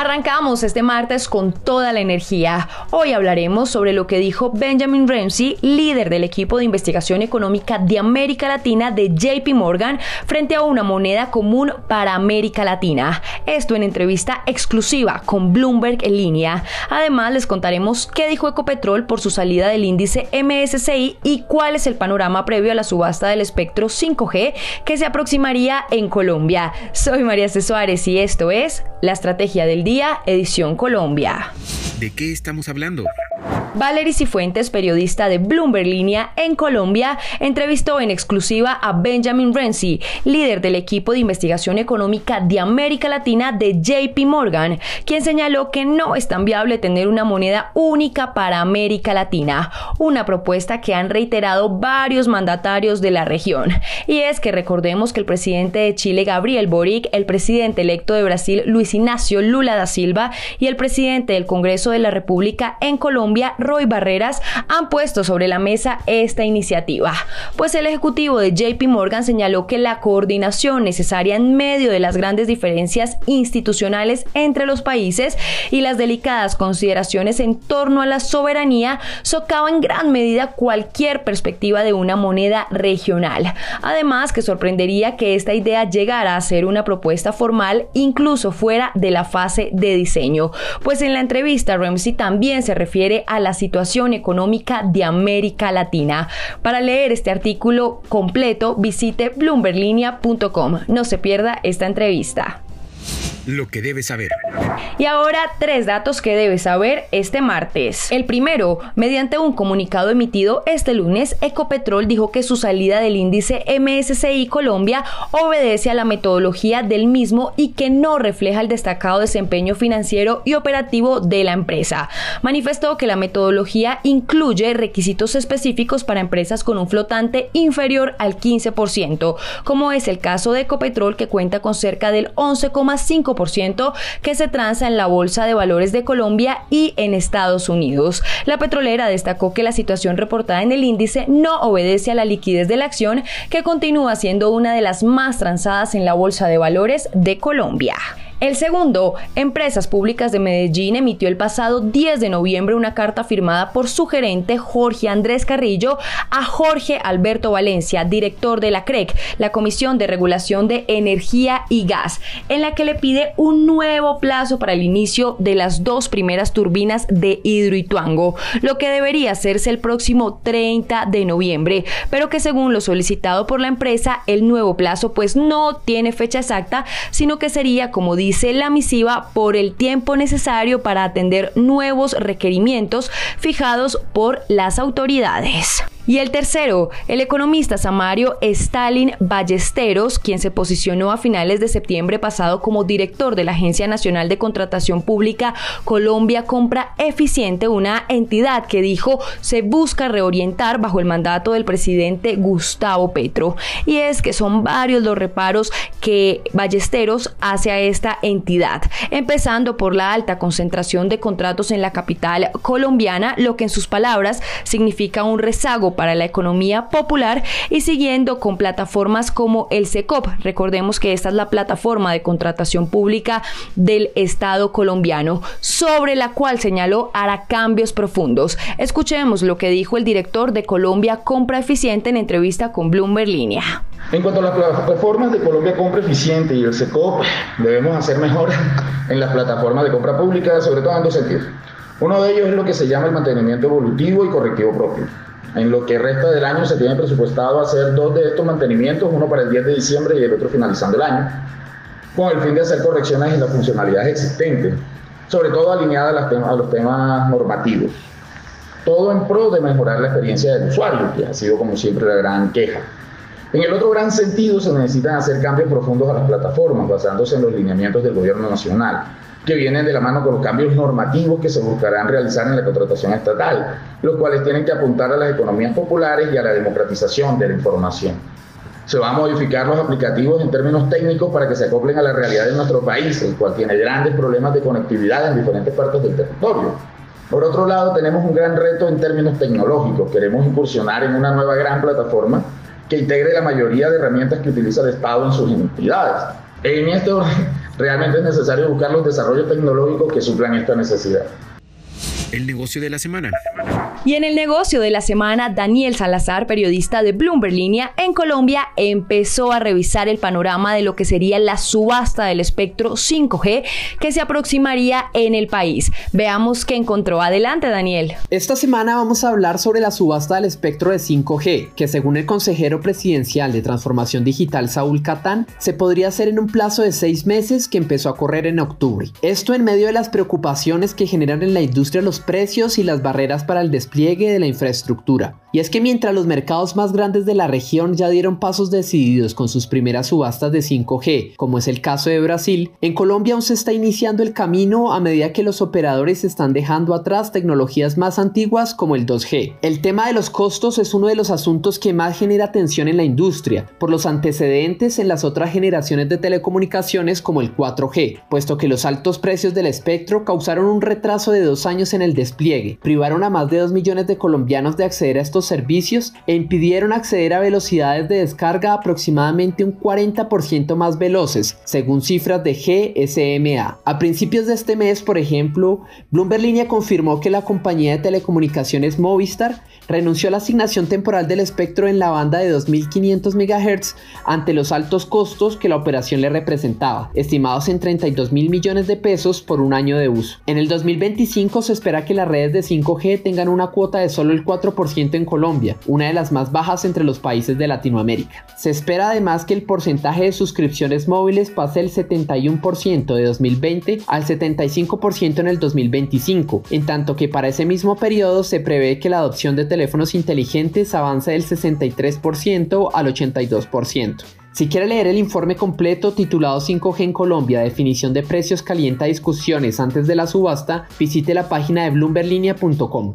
Arrancamos este martes con toda la energía. Hoy hablaremos sobre lo que dijo Benjamin Ramsey, líder del equipo de investigación económica de América Latina de JP Morgan, frente a una moneda común para América Latina. Esto en entrevista exclusiva con Bloomberg en línea. Además, les contaremos qué dijo Ecopetrol por su salida del índice MSCI y cuál es el panorama previo a la subasta del espectro 5G que se aproximaría en Colombia. Soy María C. Suárez y esto es La Estrategia del Día, edición Colombia. ¿De qué estamos hablando? Valery Cifuentes, periodista de Bloomberg Línea en Colombia, entrevistó en exclusiva a Benjamin Renzi, líder del equipo de investigación económica de América Latina de JP Morgan, quien señaló que no es tan viable tener una moneda única para América Latina, una propuesta que han reiterado varios mandatarios de la región. Y es que recordemos que el presidente de Chile, Gabriel Boric, el presidente electo de Brasil, Luis Ignacio Lula da Silva, y el presidente del Congreso de la República en Colombia, Roy Barreras, han puesto sobre la mesa esta iniciativa. Pues el ejecutivo de JP Morgan señaló que la coordinación necesaria en medio de las grandes diferencias institucionales entre los países y las delicadas consideraciones en torno a la soberanía socava en gran medida cualquier perspectiva de una moneda regional. Además, que sorprendería que esta idea llegara a ser una propuesta formal incluso fuera de la fase de diseño. Pues en la entrevista Ramsey también se refiere a la situación económica de América Latina. Para leer este artículo completo, visite bloomberlinia.com. No se pierda esta entrevista lo que debes saber. Y ahora tres datos que debes saber este martes. El primero, mediante un comunicado emitido este lunes, Ecopetrol dijo que su salida del índice MSCI Colombia obedece a la metodología del mismo y que no refleja el destacado desempeño financiero y operativo de la empresa. Manifestó que la metodología incluye requisitos específicos para empresas con un flotante inferior al 15%, como es el caso de Ecopetrol que cuenta con cerca del 11,5% que se transa en la Bolsa de Valores de Colombia y en Estados Unidos. La petrolera destacó que la situación reportada en el índice no obedece a la liquidez de la acción, que continúa siendo una de las más transadas en la Bolsa de Valores de Colombia. El segundo, Empresas Públicas de Medellín emitió el pasado 10 de noviembre una carta firmada por su gerente Jorge Andrés Carrillo a Jorge Alberto Valencia, director de la CREC, la Comisión de Regulación de Energía y Gas, en la que le pide un nuevo plazo para el inicio de las dos primeras turbinas de Hidroituango, lo que debería hacerse el próximo 30 de noviembre, pero que según lo solicitado por la empresa, el nuevo plazo pues no tiene fecha exacta, sino que sería como dice dice la misiva, por el tiempo necesario para atender nuevos requerimientos fijados por las autoridades. Y el tercero, el economista Samario Stalin Ballesteros, quien se posicionó a finales de septiembre pasado como director de la Agencia Nacional de Contratación Pública Colombia Compra Eficiente, una entidad que dijo se busca reorientar bajo el mandato del presidente Gustavo Petro. Y es que son varios los reparos que Ballesteros hace a esta entidad, empezando por la alta concentración de contratos en la capital colombiana, lo que en sus palabras significa un rezago para la economía popular y siguiendo con plataformas como el SECOP. Recordemos que esta es la plataforma de contratación pública del Estado colombiano, sobre la cual señaló hará cambios profundos. Escuchemos lo que dijo el director de Colombia Compra Eficiente en entrevista con Bloomberg Línea. En cuanto a las plataformas de Colombia Compra Eficiente y el SECOP, debemos hacer mejor en las plataformas de compra pública, sobre todo en dos sentidos. Uno de ellos es lo que se llama el mantenimiento evolutivo y correctivo propio. En lo que resta del año se tiene presupuestado hacer dos de estos mantenimientos, uno para el 10 de diciembre y el otro finalizando el año, con el fin de hacer correcciones en las funcionalidades existentes, sobre todo alineadas a, los temas normativos. Todo en pro de mejorar la experiencia del usuario, que ha sido como siempre la gran queja. En el otro gran sentido se necesitan hacer cambios profundos a las plataformas, basándose en los lineamientos del gobierno nacional, que vienen de la mano con los cambios normativos que se buscarán realizar en la contratación estatal, los cuales tienen que apuntar a las economías populares y a la democratización de la información. Se van a modificar los aplicativos en términos técnicos para que se acoplen a la realidad de nuestro país, el cual tiene grandes problemas de conectividad en diferentes partes del territorio. Por otro lado, tenemos un gran reto en términos tecnológicos. Queremos incursionar en una nueva gran plataforma que integre la mayoría de herramientas que utiliza el Estado en sus entidades. En esto realmente es necesario buscar los desarrollos tecnológicos que suplan esta necesidad. El negocio de la semana. Y en el negocio de la semana, Daniel Salazar, periodista de Bloomberg Línea en Colombia, empezó a revisar el panorama de lo que sería la subasta del espectro 5G que se aproximaría en el país. Veamos qué encontró. Adelante, Daniel. Esta semana vamos a hablar sobre la subasta del espectro de 5G, que según el consejero presidencial de Transformación Digital, Saúl Catán, se podría hacer en un plazo de seis meses que empezó a correr en octubre. Esto en medio de las preocupaciones que generan en la industria los precios y las barreras para el despliegue de la infraestructura. Y es que mientras los mercados más grandes de la región ya dieron pasos decididos con sus primeras subastas de 5G, como es el caso de Brasil, en Colombia aún se está iniciando el camino a medida que los operadores están dejando atrás tecnologías más antiguas como el 2G. El tema de los costos es uno de los asuntos que más genera tensión en la industria, por los antecedentes en las otras generaciones de telecomunicaciones como el 4G, puesto que los altos precios del espectro causaron un retraso de dos años en el despliegue, privaron a más de 2 millones de colombianos de acceder a estos servicios e impidieron acceder a velocidades de descarga aproximadamente un 40% más veloces, según cifras de GSMA. A principios de este mes, por ejemplo, Bloomberg Línea confirmó que la compañía de telecomunicaciones Movistar renunció a la asignación temporal del espectro en la banda de 2.500 MHz ante los altos costos que la operación le representaba, estimados en 32 mil millones de pesos por un año de uso. En el 2025 se espera que las redes de 5G tengan una cuota de solo el 4% en Colombia, una de las más bajas entre los países de Latinoamérica. Se espera además que el porcentaje de suscripciones móviles pase del 71% de 2020 al 75% en el 2025, en tanto que para ese mismo periodo se prevé que la adopción de teléfonos inteligentes avance del 63% al 82%. Si quiere leer el informe completo titulado 5G en Colombia, definición de precios calienta discusiones antes de la subasta, visite la página de bloomberlinia.com.